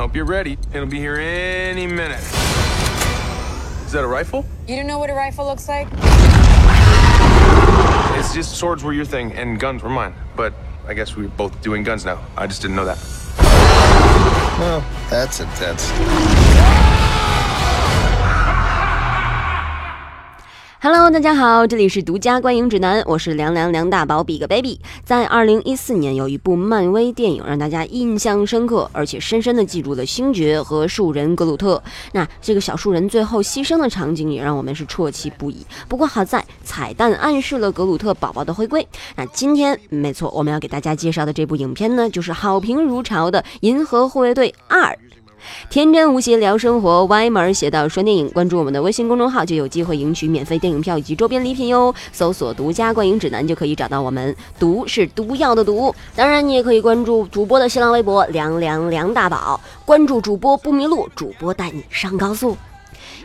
Hope you're ready. It'll be here any minute. Is that a rifle? You don't know what a rifle looks like? It's just swords were your thing and guns were mine. But I guess we're both doing guns now. I just didn't know that. Well, that's intense. Hello，大家好，这里是独家观影指南，我是凉凉梁大宝比个 baby。在二零一四年，有一部漫威电影让大家印象深刻，而且深深的记住了星爵和树人格鲁特。那这个小树人最后牺牲的场景也让我们是啜泣不已。不过好在彩蛋暗示了格鲁特宝宝的回归。那今天没错，我们要给大家介绍的这部影片呢，就是好评如潮的《银河护卫队二》。天真无邪聊生活，歪门邪道说电影。关注我们的微信公众号，就有机会赢取免费电影票以及周边礼品哟。搜索“独家观影指南”就可以找到我们。毒是毒药的毒。当然，你也可以关注主播的新浪微博“凉凉梁大宝”，关注主播不迷路，主播带你上高速。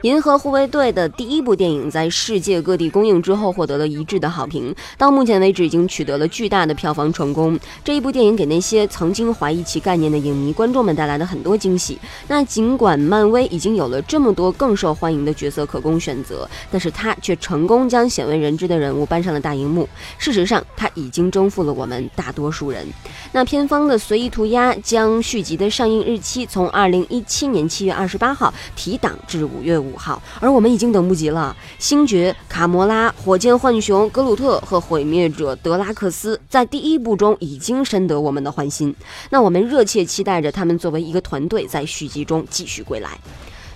银河护卫队的第一部电影在世界各地公映之后，获得了一致的好评。到目前为止，已经取得了巨大的票房成功。这一部电影给那些曾经怀疑其概念的影迷观众们带来了很多惊喜。那尽管漫威已经有了这么多更受欢迎的角色可供选择，但是他却成功将鲜为人知的人物搬上了大荧幕。事实上，他已经征服了我们大多数人。那片方的随意涂鸦将续集的上映日期从二零一七年七月二十八号提档至五月五。号，而我们已经等不及了。星爵、卡魔拉、火箭浣熊、格鲁特和毁灭者德拉克斯在第一部中已经深得我们的欢心，那我们热切期待着他们作为一个团队在续集中继续归来。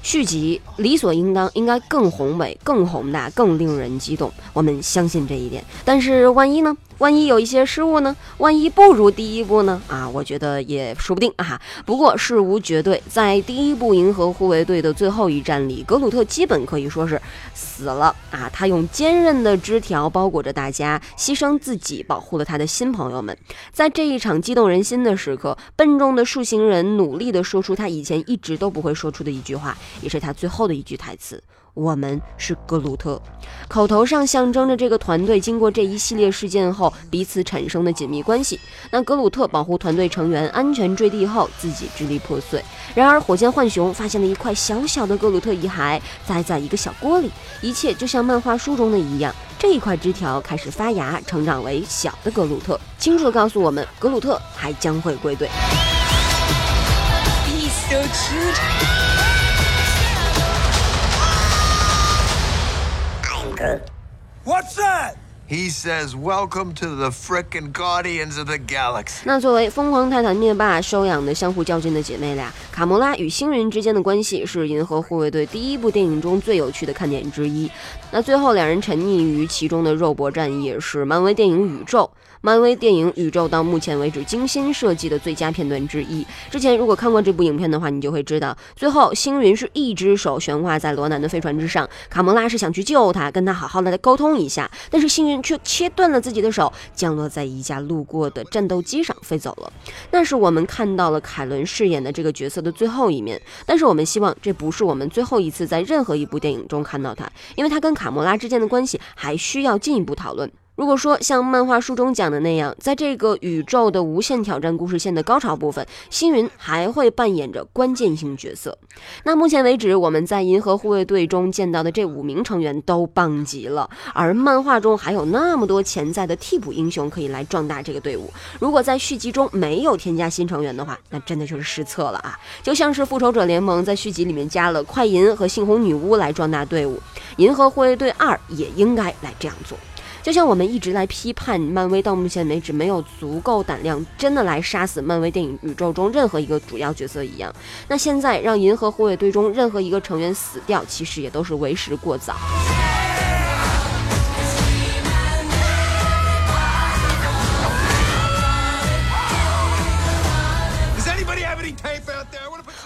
续集理所应当应该更宏伟、更宏大、更令人激动，我们相信这一点。但是万一呢？万一有一些失误呢？万一不如第一部呢？啊，我觉得也说不定啊。不过事无绝对，在第一部《银河护卫队》的最后一战里，格鲁特基本可以说是死了啊。他用坚韧的枝条包裹着大家，牺牲自己保护了他的新朋友们。在这一场激动人心的时刻，笨重的树形人努力地说出他以前一直都不会说出的一句话，也是他最后的一句台词。我们是格鲁特，口头上象征着这个团队经过这一系列事件后彼此产生的紧密关系。那格鲁特保护团队成员安全坠地后，自己支离破碎。然而，火箭浣熊发现了一块小小的格鲁特遗骸，栽在一个小锅里，一切就像漫画书中的一样。这一块枝条开始发芽，成长为小的格鲁特，清楚地告诉我们，格鲁特还将会归队。What's that? He says, "Welcome to the frickin' Guardians of the Galaxy." 那作为疯狂泰坦灭霸收养的相互较劲的姐妹俩，卡魔拉与星云之间的关系是《银河护卫队》第一部电影中最有趣的看点之一。那最后两人沉溺于其中的肉搏战，也是漫威电影宇宙。漫威电影宇宙到目前为止精心设计的最佳片段之一。之前如果看过这部影片的话，你就会知道，最后星云是一只手悬挂在罗南的飞船之上，卡魔拉是想去救他，跟他好好的沟通一下，但是星云却切断了自己的手，降落在一架路过的战斗机上飞走了。那是我们看到了凯伦饰演的这个角色的最后一面，但是我们希望这不是我们最后一次在任何一部电影中看到他，因为他跟卡魔拉之间的关系还需要进一步讨论。如果说像漫画书中讲的那样，在这个宇宙的无限挑战故事线的高潮部分，星云还会扮演着关键性角色。那目前为止，我们在银河护卫队中见到的这五名成员都棒极了，而漫画中还有那么多潜在的替补英雄可以来壮大这个队伍。如果在续集中没有添加新成员的话，那真的就是失策了啊！就像是复仇者联盟在续集里面加了快银和猩红女巫来壮大队伍，银河护卫队二也应该来这样做。就像我们一直来批判漫威到目前为止没有足够胆量真的来杀死漫威电影宇宙中任何一个主要角色一样，那现在让银河护卫队中任何一个成员死掉，其实也都是为时过早。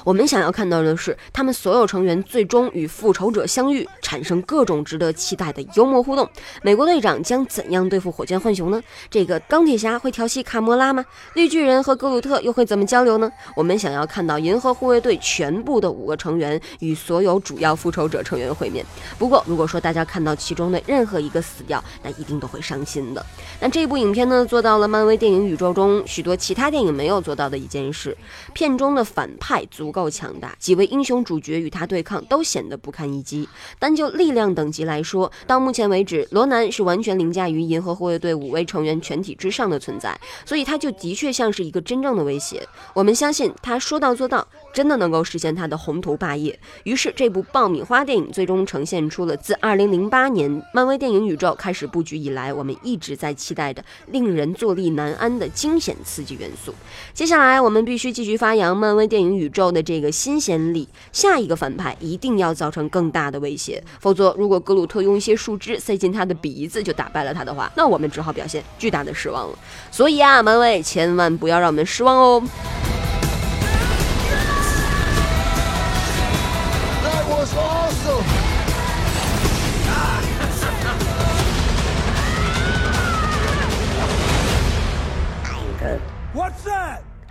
我们想要看到的是，他们所有成员最终与复仇者相遇，产生各种值得期待的幽默互动。美国队长将怎样对付火箭浣熊呢？这个钢铁侠会调戏卡魔拉吗？绿巨人和格鲁特又会怎么交流呢？我们想要看到银河护卫队全部的五个成员与所有主要复仇者成员会面。不过，如果说大家看到其中的任何一个死掉，那一定都会伤心的。那这部影片呢，做到了漫威电影宇宙中许多其他电影没有做到的一件事：片中的反派足。够强大，几位英雄主角与他对抗都显得不堪一击。单就力量等级来说，到目前为止，罗南是完全凌驾于银河护卫队五位成员全体之上的存在，所以他就的确像是一个真正的威胁。我们相信他说到做到，真的能够实现他的宏图霸业。于是，这部爆米花电影最终呈现出了自2008年漫威电影宇宙开始布局以来，我们一直在期待的令人坐立难安的惊险刺激元素。接下来，我们必须继续发扬漫威电影宇宙的这个新鲜力。下一个反派一定要造成更大的威胁，否则，如果格鲁特用一些树枝塞进他的鼻子就打败了他的话，那我们只好表现巨大的失望了。所以啊，门卫千万不要让我们失望哦。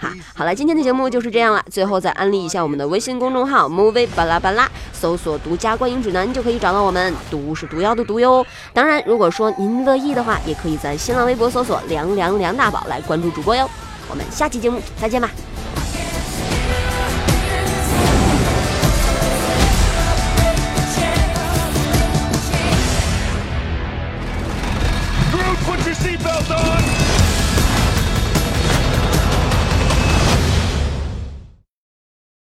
哈，好了，今天的节目就是这样了。最后再安利一下我们的微信公众号 movie 巴拉巴拉，搜索“独家观影指南”就可以找到我们。毒是毒药的毒哟。当然，如果说您乐意的话，也可以在新浪微博搜索“梁梁梁大宝”来关注主播哟。我们下期节目再见吧。